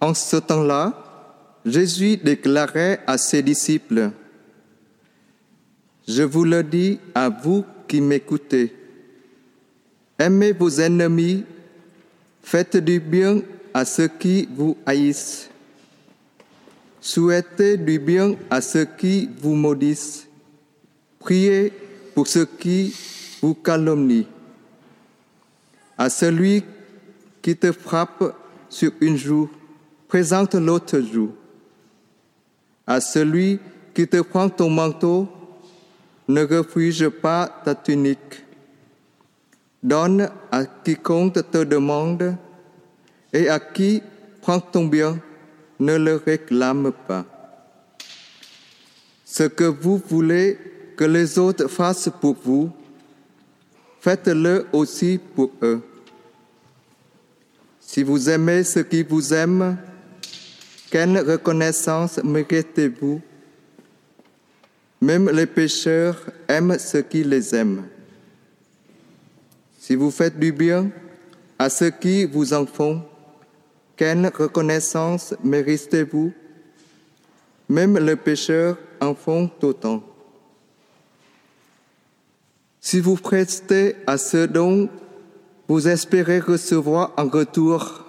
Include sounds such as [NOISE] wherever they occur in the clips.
En ce temps-là, Jésus déclarait à ses disciples, Je vous le dis à vous qui m'écoutez, aimez vos ennemis, faites du bien à ceux qui vous haïssent, souhaitez du bien à ceux qui vous maudissent, priez pour ceux qui vous calomnient. À celui qui te frappe sur une joue, présente l'autre joue. À celui qui te prend ton manteau, ne refuse pas ta tunique. Donne à quiconque te demande et à qui prend ton bien, ne le réclame pas. Ce que vous voulez que les autres fassent pour vous, faites-le aussi pour eux. Si vous aimez ceux qui vous aiment, quelle reconnaissance méritez-vous Même les pécheurs aiment ceux qui les aiment. Si vous faites du bien à ceux qui vous en font, quelle reconnaissance méritez-vous Même les pécheurs en font autant. Si vous prestez à ceux dont vous espérez recevoir en retour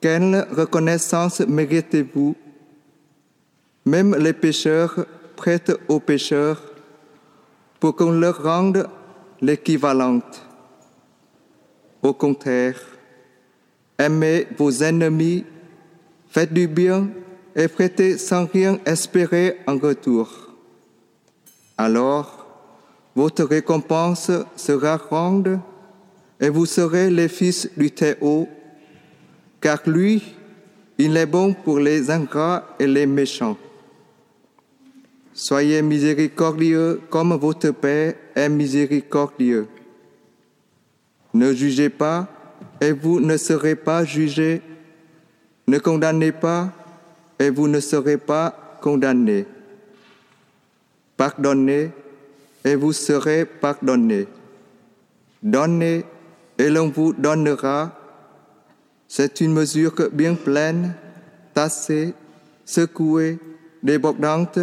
quelle reconnaissance méritez-vous? Même les pécheurs prêtent aux pécheurs pour qu'on leur rende l'équivalente. Au contraire, aimez vos ennemis, faites du bien et prêtez sans rien espérer en retour. Alors, votre récompense sera grande et vous serez les fils du Théo car lui, il est bon pour les ingrats et les méchants. Soyez miséricordieux comme votre Père est miséricordieux. Ne jugez pas et vous ne serez pas jugés. Ne condamnez pas et vous ne serez pas condamnés. Pardonnez et vous serez pardonnés. Donnez et l'on vous donnera c'est une mesure bien pleine, tassée, secouée, débordante,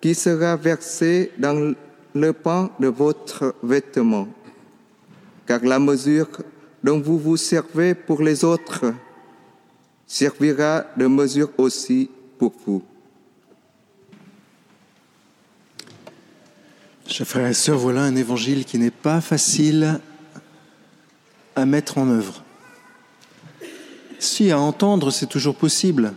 qui sera versée dans le pan de votre vêtement. Car la mesure dont vous vous servez pour les autres servira de mesure aussi pour vous. Chers frères et sœurs, voilà un évangile qui n'est pas facile à mettre en œuvre. Si, à entendre, c'est toujours possible.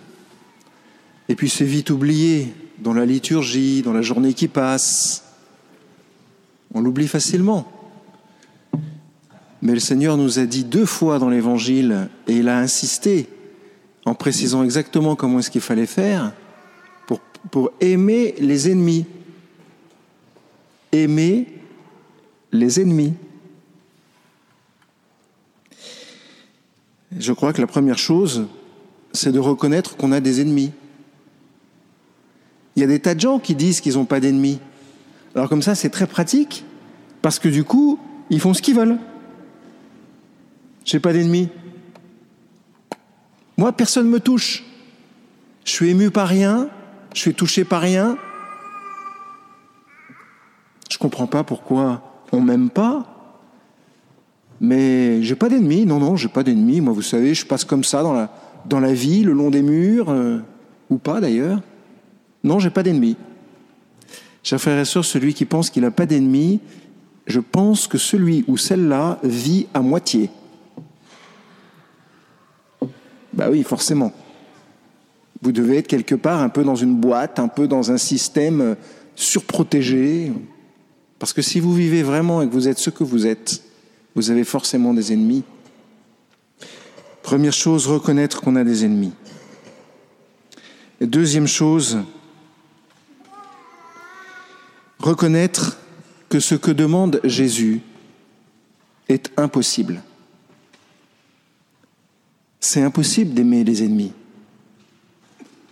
Et puis c'est vite oublié dans la liturgie, dans la journée qui passe. On l'oublie facilement. Mais le Seigneur nous a dit deux fois dans l'Évangile, et il a insisté en précisant exactement comment est-ce qu'il fallait faire pour, pour aimer les ennemis. Aimer les ennemis. Je crois que la première chose, c'est de reconnaître qu'on a des ennemis. Il y a des tas de gens qui disent qu'ils n'ont pas d'ennemis. Alors comme ça, c'est très pratique, parce que du coup, ils font ce qu'ils veulent. J'ai pas d'ennemis. Moi, personne ne me touche. Je suis ému par rien, je suis touché par rien. Je comprends pas pourquoi on m'aime pas, mais j'ai pas d'ennemis, non, non, j'ai pas d'ennemis. Moi, vous savez, je passe comme ça dans la, dans la vie, le long des murs, euh, ou pas d'ailleurs. Non, j'ai pas d'ennemis. Chers frères et sœurs, celui qui pense qu'il n'a pas d'ennemis, je pense que celui ou celle-là vit à moitié. Bah oui, forcément. Vous devez être quelque part un peu dans une boîte, un peu dans un système surprotégé. Parce que si vous vivez vraiment et que vous êtes ce que vous êtes, vous avez forcément des ennemis. Première chose, reconnaître qu'on a des ennemis. Deuxième chose, reconnaître que ce que demande Jésus est impossible. C'est impossible d'aimer les ennemis.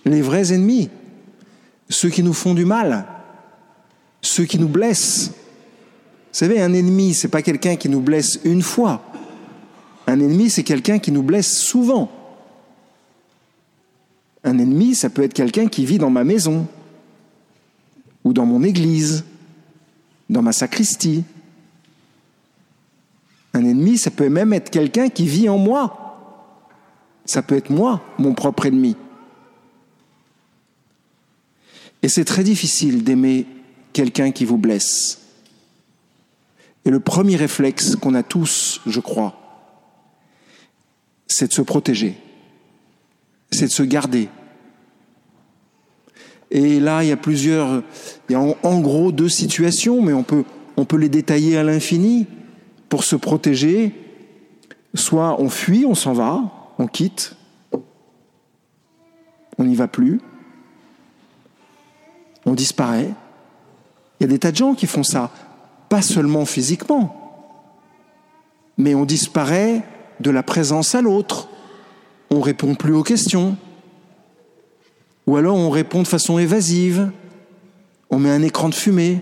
Les vrais ennemis, ceux qui nous font du mal, ceux qui nous blessent, savez, un ennemi, c'est pas quelqu'un qui nous blesse une fois. Un ennemi, c'est quelqu'un qui nous blesse souvent. Un ennemi, ça peut être quelqu'un qui vit dans ma maison, ou dans mon église, dans ma sacristie. Un ennemi, ça peut même être quelqu'un qui vit en moi. Ça peut être moi, mon propre ennemi. Et c'est très difficile d'aimer quelqu'un qui vous blesse. Et le premier réflexe qu'on a tous, je crois, c'est de se protéger, c'est de se garder. Et là, il y a plusieurs, il y a en, gros deux situations, mais on peut, on peut les détailler à l'infini. Pour se protéger, soit on fuit, on s'en va, on quitte, on n'y va plus, on disparaît. Il y a des tas de gens qui font ça, pas seulement physiquement, mais on disparaît de la présence à l'autre, on répond plus aux questions, ou alors on répond de façon évasive, on met un écran de fumée,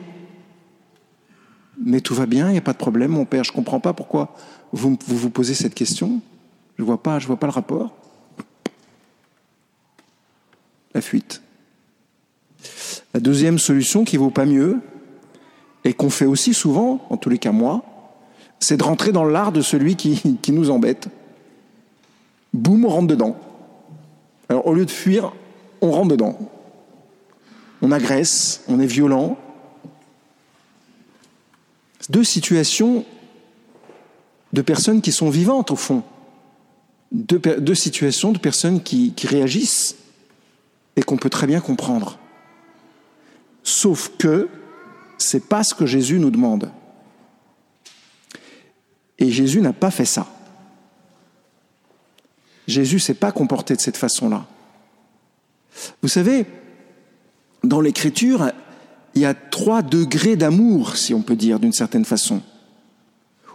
mais tout va bien, il n'y a pas de problème, mon père, je ne comprends pas pourquoi vous, vous, posez cette question, je ne vois, pas, je vois pas le rapport. La fuite. La deuxième solution qui vaut pas mieux, et qu'on fait aussi souvent, en tous les cas moi, c'est de rentrer dans l'art de celui qui, nous embête. Boum, on rentre dedans. Alors au lieu de fuir, on rentre dedans. On agresse, on est violent. Deux situations de personnes qui sont vivantes au fond. Deux, situations de personnes qui réagissent et qu'on peut très bien comprendre. Sauf que c'est pas ce que Jésus nous demande. Et Jésus n'a pas fait ça. Jésus s'est pas comporté de cette façon-là. Vous savez, dans l'Écriture, il y a trois degrés d'amour, si on peut dire d'une certaine façon,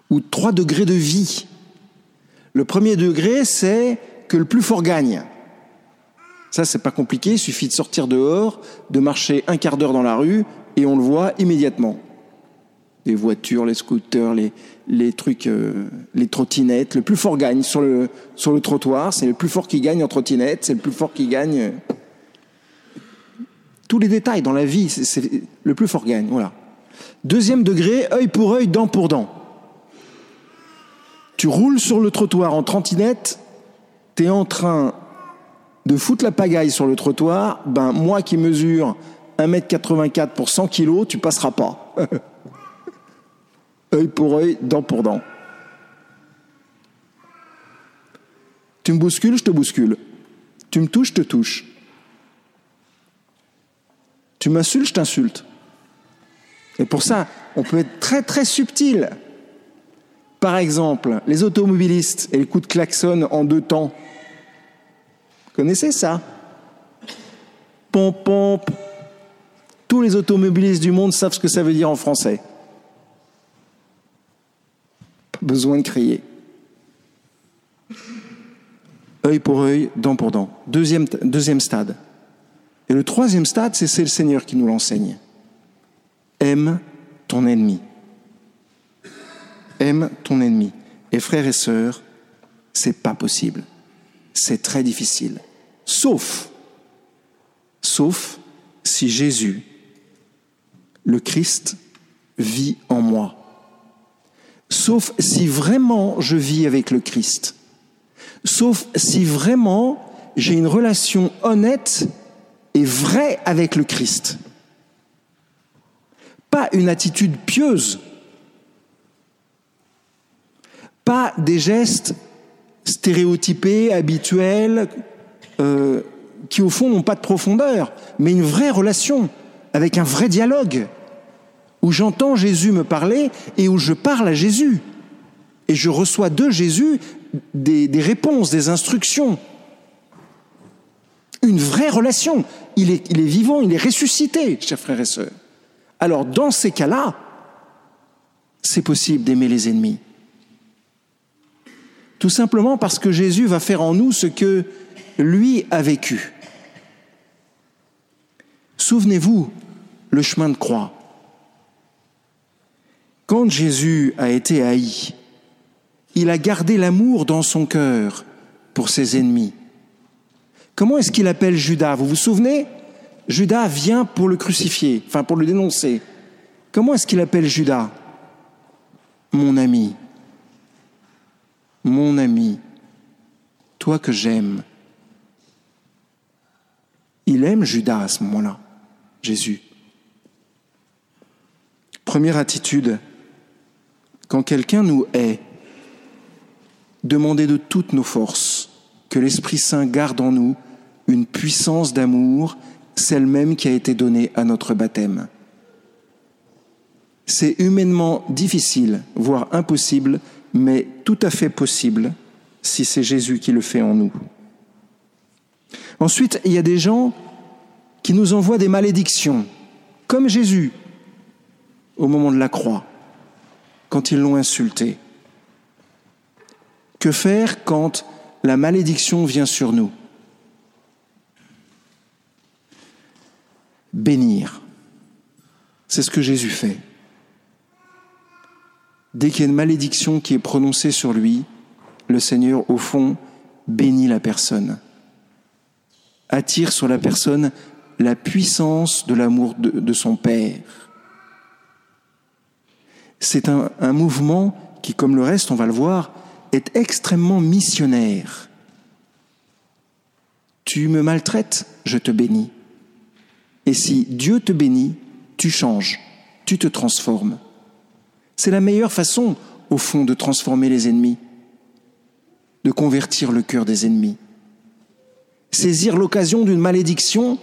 ou trois degrés de vie. Le premier degré, c'est que le plus fort gagne. Ça, c'est pas compliqué, il suffit de sortir dehors, de marcher un quart d'heure dans la rue, et on le voit immédiatement. Les voitures, les scooters, les, les trucs, euh, les trottinettes, le plus fort gagne sur le, sur le trottoir, c'est le plus fort qui gagne en trottinette, c'est le plus fort qui gagne. Euh, tous les détails dans la vie, c'est le plus fort gagne, voilà. Deuxième degré, œil pour œil, dent pour dent. Tu roules sur le trottoir en trottinette, tu es en train de foutre la pagaille sur le trottoir, ben moi qui mesure 1m84 pour 100 kg, tu passeras pas. [LAUGHS] œil pour œil, dent pour dent. Tu me bouscules, je te bouscule. Tu me touches, je te touche. Tu m'insultes, je t'insulte. Et pour ça, on peut être très très subtil. Par exemple, les automobilistes et les coups de klaxon en deux temps. Connaissez ça? Pomp, pomp. Tous les automobilistes du monde savent ce que ça veut dire en français. Pas besoin de crier. œil pour œil, dent pour dent. Deuxième, deuxième stade. Et le troisième stade, c'est le Seigneur qui nous l'enseigne. Aime ton ennemi. Aime ton ennemi. Et frères et sœurs, c'est pas possible. C'est très difficile. Sauf, sauf si Jésus le Christ vit en moi. Sauf si vraiment je vis avec le Christ. Sauf si vraiment j'ai une relation honnête et vraie avec le Christ. Pas une attitude pieuse. Pas des gestes stéréotypés, habituels, euh, qui au fond n'ont pas de profondeur, mais une vraie relation avec un vrai dialogue, où j'entends Jésus me parler et où je parle à Jésus. Et je reçois de Jésus des, réponses, des instructions. Une vraie relation. Il est, il est vivant, il est ressuscité, chers frères et sœurs. Alors, dans ces cas-là, c'est possible d'aimer les ennemis. Tout simplement parce que Jésus va faire en nous ce que lui a vécu. Souvenez-vous, le chemin de croix. Quand Jésus a été haï, il a gardé l'amour dans son cœur pour ses ennemis. Comment est-ce qu'il appelle Judas? Vous vous souvenez? Judas vient pour le crucifier, enfin pour le dénoncer. Comment est-ce qu'il appelle Judas? Mon ami, mon ami, toi que j'aime. Il aime Judas à ce moment-là, Jésus. Première attitude, quand quelqu'un nous hait, demandez de toutes nos forces que l'Esprit Saint garde en nous une puissance d'amour, celle même qui a été donnée à notre baptême. C'est humainement difficile, voire impossible, mais tout à fait possible si c'est Jésus qui le fait en nous. Ensuite, il y a des gens qui nous envoient des malédictions, comme Jésus au moment de la croix, quand ils l'ont insulté. Que faire quand la malédiction vient sur nous? Bénir. C'est ce que Jésus fait. Dès qu'il y a une malédiction qui est prononcée sur lui, le Seigneur, au fond, bénit la personne, attire sur la personne la puissance de l'amour de, son Père. C'est un, un mouvement qui, comme le reste, on va le voir, est extrêmement missionnaire. Tu me maltraites, je te bénis. Et si Dieu te bénit, tu changes, tu te transformes. C'est la meilleure façon, au fond, de transformer les ennemis, de convertir le cœur des ennemis. Saisir l'occasion d'une malédiction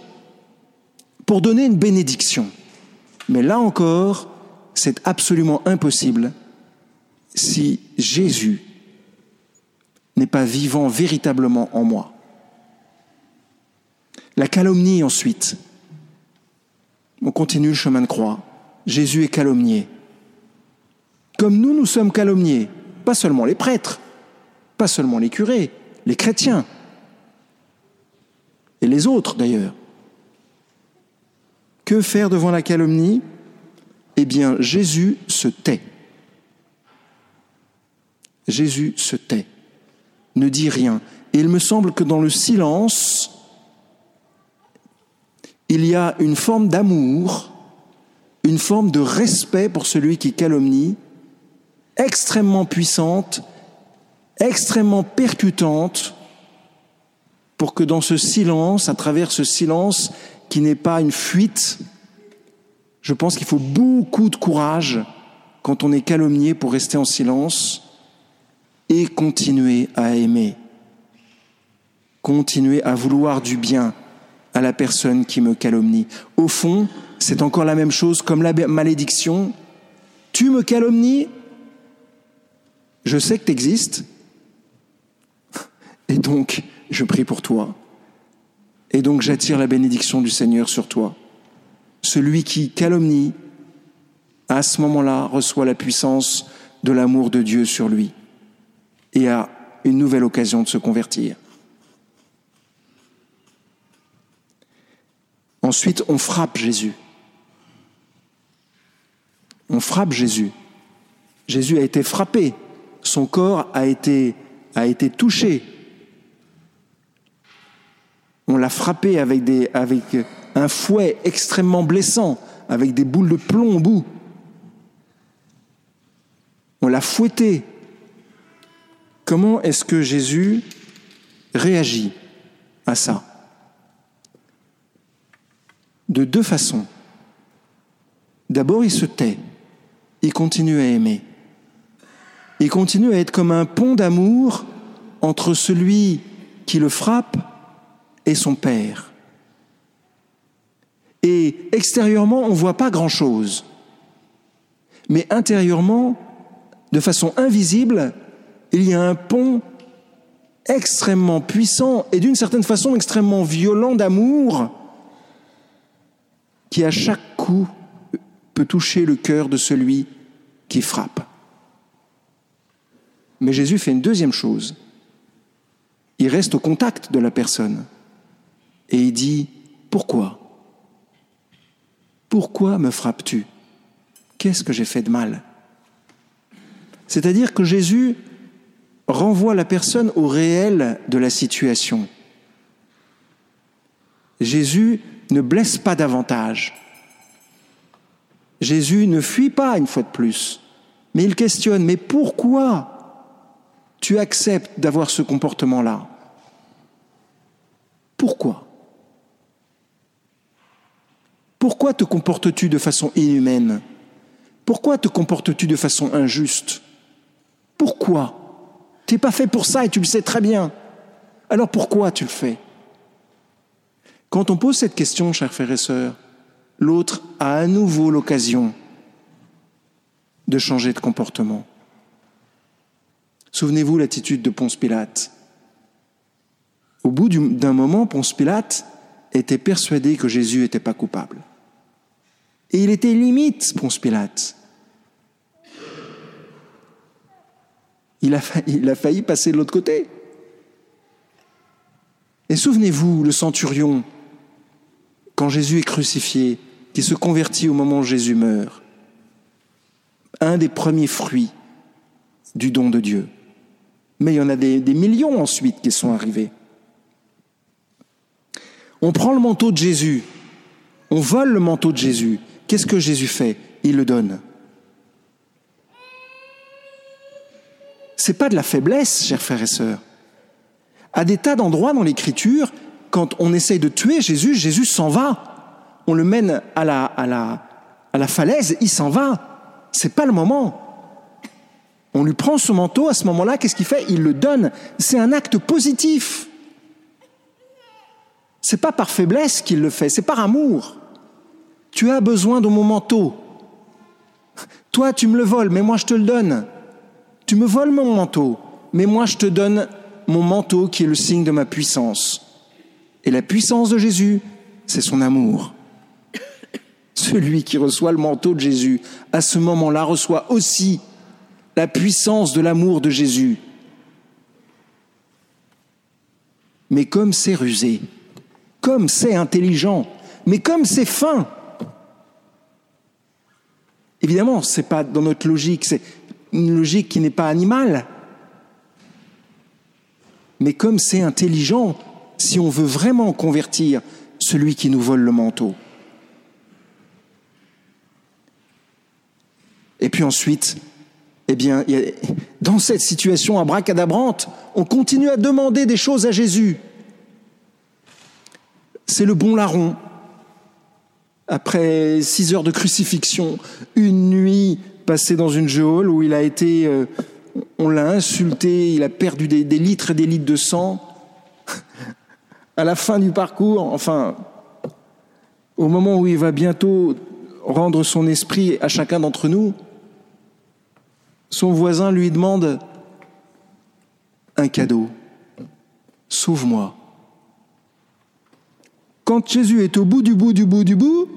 pour donner une bénédiction. Mais là encore, c'est absolument impossible si Jésus n'est pas vivant véritablement en moi. La calomnie ensuite. On continue le chemin de croix. Jésus est calomnié. Comme nous, nous sommes calomniés. Pas seulement les prêtres, pas seulement les curés, les chrétiens. Et les autres d'ailleurs. Que faire devant la calomnie? Eh bien, Jésus se tait. Jésus se tait ne dit rien. Et il me semble que dans le silence, il y a une forme d'amour, une forme de respect pour celui qui calomnie, extrêmement puissante, extrêmement percutante, pour que dans ce silence, à travers ce silence qui n'est pas une fuite, je pense qu'il faut beaucoup de courage quand on est calomnié pour rester en silence et continuer à aimer, continuer à vouloir du bien à la personne qui me calomnie. Au fond, c'est encore la même chose comme la malédiction. Tu me calomnies, je sais que tu existes, et donc je prie pour toi, et donc j'attire la bénédiction du Seigneur sur toi. Celui qui calomnie, à ce moment-là, reçoit la puissance de l'amour de Dieu sur lui et a une nouvelle occasion de se convertir. Ensuite, on frappe Jésus. On frappe Jésus. Jésus a été frappé. Son corps a été, a été touché. On l'a frappé avec, un fouet extrêmement blessant, avec des boules de plomb au bout. On l'a fouetté Comment est-ce que Jésus réagit à ça? De deux façons. D'abord, il se tait, il continue à aimer. Il continue à être comme un pont d'amour entre celui qui le frappe et son Père. Et extérieurement, on ne voit pas grand-chose. Mais intérieurement, de façon invisible, il y a un pont extrêmement puissant et d'une certaine façon extrêmement violent d'amour qui à chaque coup peut toucher le cœur de celui qui frappe. Mais Jésus fait une deuxième chose. Il reste au contact de la personne et il dit, pourquoi? Pourquoi me frappes-tu? Qu'est-ce que j'ai fait de mal? C'est-à-dire que Jésus renvoie la personne au réel de la situation. Jésus ne blesse pas davantage. Jésus ne fuit pas une fois de plus, mais il questionne, mais pourquoi tu acceptes d'avoir ce comportement-là? Pourquoi? Pourquoi te comportes-tu de façon inhumaine? Pourquoi te comportes-tu de façon injuste? Pourquoi? Tu n'es pas fait pour ça et tu le sais très bien. Alors pourquoi tu le fais? Quand on pose cette question, chers frères et sœurs, l'autre a à nouveau l'occasion de changer de comportement. Souvenez-vous l'attitude de Ponce Pilate. Au bout d'un moment, Ponce Pilate était persuadé que Jésus n'était pas coupable. Et il était limite, Ponce Pilate. Il a, failli, passer de l'autre côté. Et souvenez-vous, le centurion, quand Jésus est crucifié, qui se convertit au moment où Jésus meurt, un des premiers fruits du don de Dieu. Mais il y en a des millions ensuite qui sont arrivés. On prend le manteau de Jésus, on vole le manteau de Jésus. Qu'est-ce que Jésus fait? Il le donne. C'est pas de la faiblesse, chers frères et sœurs. À des tas d'endroits dans l'Écriture, quand on essaye de tuer Jésus, Jésus s'en va. On le mène à la, falaise, il s'en va. C'est pas le moment. On lui prend ce manteau, à ce moment-là, qu'est-ce qu'il fait? Il le donne. C'est un acte positif. C'est pas par faiblesse qu'il le fait, c'est par amour. Tu as besoin de mon manteau. Toi, tu me le voles, mais moi je te le donne. Tu me voles mon manteau, mais moi je te donne mon manteau qui est le signe de ma puissance. Et la puissance de Jésus, c'est son amour. Celui qui reçoit le manteau de Jésus, à ce moment-là, reçoit aussi la puissance de l'amour de Jésus. Mais comme c'est rusé, comme c'est intelligent, mais comme c'est fin, Évidemment, ce n'est pas dans notre logique, c'est une logique qui n'est pas animale. Mais comme c'est intelligent, si on veut vraiment convertir celui qui nous vole le manteau. Et puis ensuite, eh bien, dans cette situation abracadabrante, on continue à demander des choses à Jésus. C'est le bon larron après six heures de crucifixion, une nuit passée dans une geôle où il a été, euh, on l'a insulté, il a perdu des, des, litres et des litres de sang. à la fin du parcours, enfin, au moment où il va bientôt rendre son esprit à chacun d'entre nous, son voisin lui demande un cadeau. Sauve-moi. Quand Jésus est au bout du bout du bout du bout,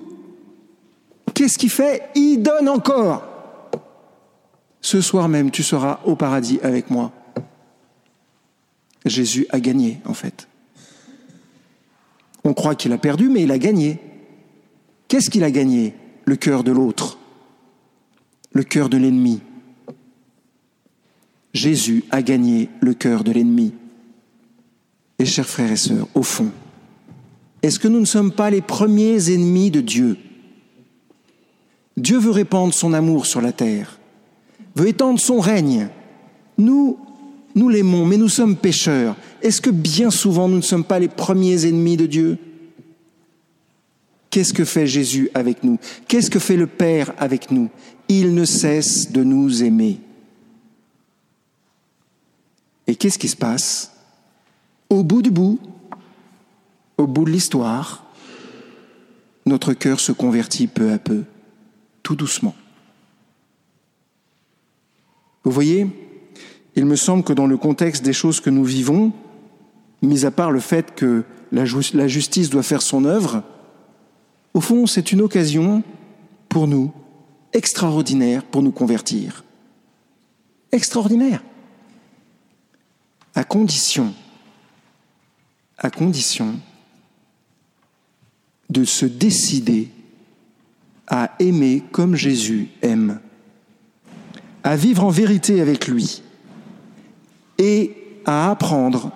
Qu'est-ce qu'il fait? Il donne encore. Ce soir même, tu seras au paradis avec moi. Jésus a gagné, en fait. On croit qu'il a perdu, mais il a gagné. Qu'est-ce qu'il a gagné? Le cœur de l'autre, le cœur de l'ennemi. Jésus a gagné le cœur de l'ennemi. Et chers frères et sœurs, au fond, est-ce que nous ne sommes pas les premiers ennemis de Dieu? Dieu veut répandre son amour sur la terre, veut étendre son règne. Nous, nous l'aimons, mais nous sommes pécheurs. Est-ce que bien souvent nous ne sommes pas les premiers ennemis de Dieu? Qu'est-ce que fait Jésus avec nous? Qu'est-ce que fait le Père avec nous? Il ne cesse de nous aimer. Et qu'est-ce qui se passe? Au bout du bout, au bout de l'histoire, notre cœur se convertit peu à peu tout doucement. Vous voyez, il me semble que dans le contexte des choses que nous vivons, mis à part le fait que la, justice doit faire son œuvre, au fond, c'est une occasion pour nous extraordinaire pour nous convertir. Extraordinaire. À condition, à condition de se décider à aimer comme Jésus aime, à vivre en vérité avec lui et à apprendre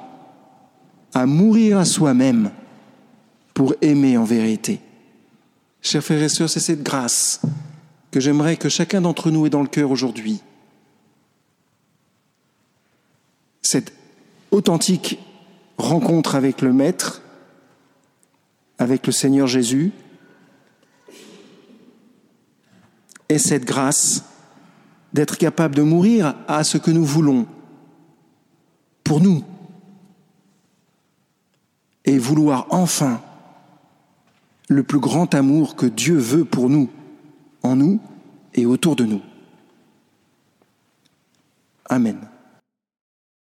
à mourir à soi-même pour aimer en vérité. Chers frères et sœurs, c'est cette grâce que j'aimerais que chacun d'entre nous ait dans le cœur aujourd'hui. Cette authentique rencontre avec le Maître, avec le Seigneur Jésus, et cette grâce d'être capable de mourir à ce que nous voulons, pour nous, et vouloir enfin le plus grand amour que Dieu veut pour nous, en nous et autour de nous. Amen.